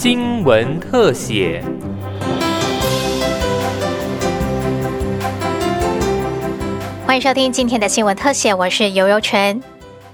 新闻特写。欢迎收听今天的新闻特写，我是游游泉。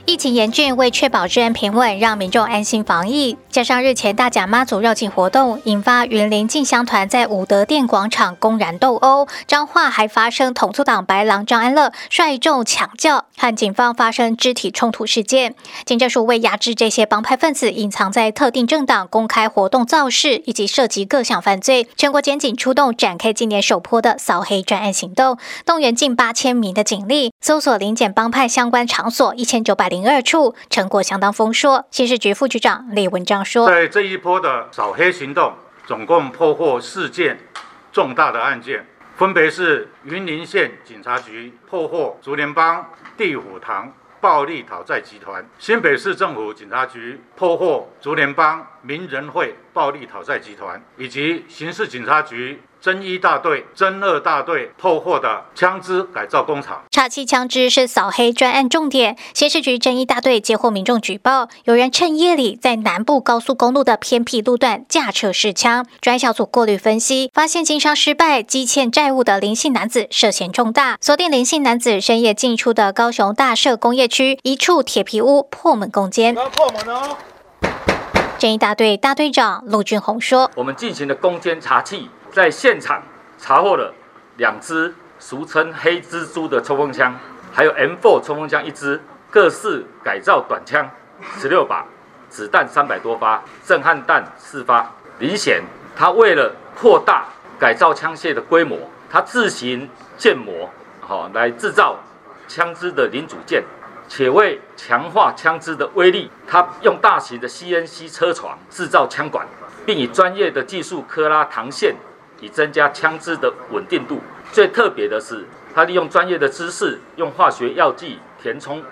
疫情严峻，为确保治安平稳，让民众安心防疫，加上日前大甲妈祖绕境活动，引发云林进香团在武德殿广场公然斗殴，彰化还发生统促党白狼张安乐率众抢救，和警方发生肢体冲突事件。警政署为压制这些帮派分子隐藏在特定政党公开活动造势，以及涉及各项犯罪，全国检警出动展开今年首波的扫黑专案行动，动员近八千名的警力，搜索临检帮派相关场所一千九百。零二处成果相当丰硕。刑事局副局长李文章：“在这一波的扫黑行动，总共破获四件重大的案件，分别是云林县警察局破获竹联帮、地虎堂暴力讨债集团，新北市政府警察局破获竹联帮、名人会暴力讨债集团，以及刑事警察局。”侦一大队、侦二大队破获的枪支改造工厂，查缉枪支是扫黑专案重点。刑事局侦一大队接获民众举报，有人趁夜里在南部高速公路的偏僻路段驾车试枪。专小组过滤分析，发现经商失败、积欠债务的林姓男子涉嫌重大，锁定林姓男子深夜进出的高雄大社工业区一处铁皮屋破门攻坚。破门哦！侦一大队大队长陆俊宏说：“我们进行了攻坚查缉。”在现场查获了两支俗称“黑蜘蛛”的冲锋枪，还有 M4 冲锋枪一支，各式改造短枪十六把，子弹三百多发，震撼弹四发。林显他为了扩大改造枪械的规模，他自行建模，好来制造枪支的零组件，且为强化枪支的威力，他用大型的 CNC 车床制造枪管，并以专业的技术科拉膛线。以增加枪支的稳定度。最特别的是，他利用专业的知识，用化学药剂填充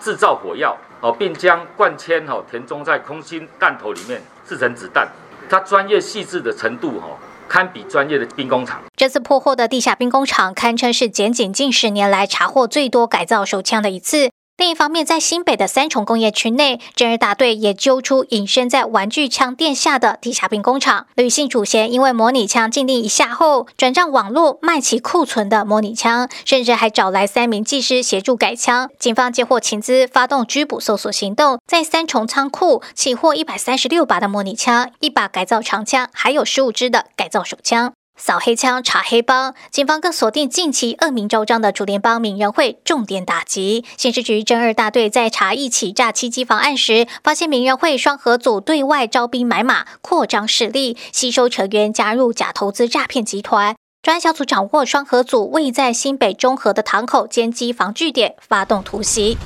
制造火药，哦，并将灌铅哦填充在空心弹头里面制成子弹。他专业细致的程度，哈，堪比专业的兵工厂。这次破获的地下兵工厂，堪称是检警近十年来查获最多改造手枪的一次。另一方面，在新北的三重工业区内，侦二大队也揪出隐身在玩具枪店下的地下兵工厂。女性主嫌因为模拟枪禁令一下后，转账网络卖其库存的模拟枪，甚至还找来三名技师协助改枪。警方接获情资，发动拘捕搜索行动，在三重仓库起获一百三十六把的模拟枪，一把改造长枪，还有十五支的改造手枪。扫黑枪查黑帮，警方更锁定近期恶名昭彰的主联帮名人会，重点打击。刑事局侦二大队在查一起诈欺机房案时，发现名人会双核组对外招兵买马，扩张势力，吸收成员加入假投资诈骗集团。专案小组掌握双核组位在新北中和的堂口兼机房据点，发动突袭。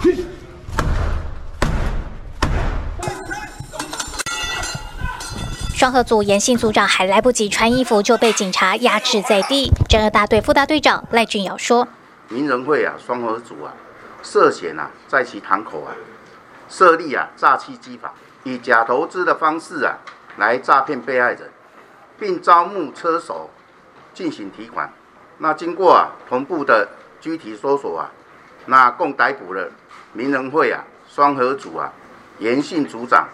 双河组严姓组长还来不及穿衣服，就被警察压制在地。侦二大队副大队长赖俊尧说：“名人会啊，双河组啊，涉嫌啊，在其堂口啊，设立啊诈欺机房，以假投资的方式啊，来诈骗被害人，并招募车手进行提款。那经过啊同步的具体搜索啊，那共逮捕了名人会啊双河组啊严姓组长。”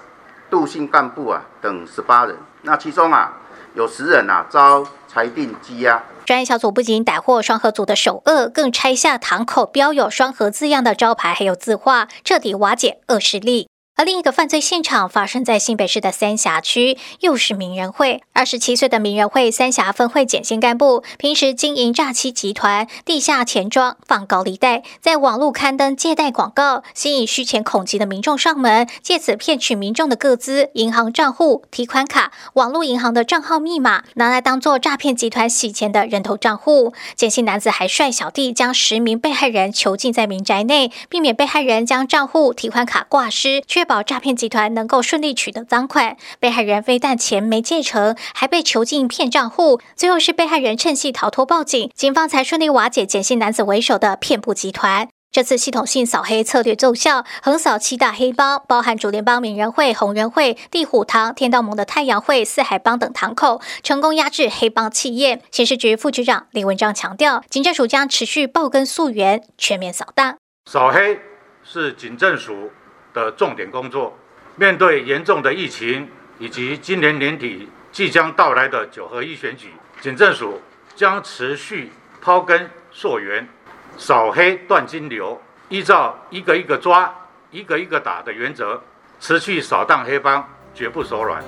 杜姓干部啊等十八人，那其中啊有十人啊遭裁定羁押。专业小组不仅逮获双核组的首恶，更拆下堂口标有“双核”字样的招牌，还有字画，彻底瓦解恶势力。而另一个犯罪现场发生在新北市的三峡区，又是名人会。二十七岁的名人会三峡分会简姓干部，平时经营诈欺集团，地下钱庄放高利贷，在网络刊登借贷广告，吸引需钱恐急的民众上门，借此骗取民众的个资、银行账户、提款卡、网络银行的账号密码，拿来当做诈骗集团洗钱的人头账户。简姓男子还率小弟将十名被害人囚禁在民宅内，避免被害人将账户、提款卡挂失，却。保诈骗集团能够顺利取得赃款，被害人非但钱没借成，还被囚禁骗账户，最后是被害人趁隙逃脱报警，警方才顺利瓦解简姓男子为首的骗部集团。这次系统性扫黑策略奏效，横扫七大黑帮，包含主联邦、名人会、红人会、地虎堂、天道盟的太阳会、四海帮等堂口，成功压制黑帮企业。刑事局副局长李文章强调，警政署将持续报根溯源，全面扫荡。扫黑是警政署。的重点工作，面对严重的疫情，以及今年年底即将到来的九合一选举，警政署将持续刨根溯源，扫黑断金流，依照一个一个抓、一个一个打的原则，持续扫荡黑帮，绝不手软。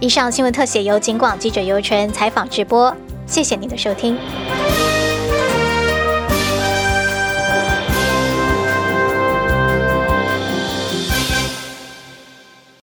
以上新闻特写由警广记者尤纯采访直播，谢谢您的收听。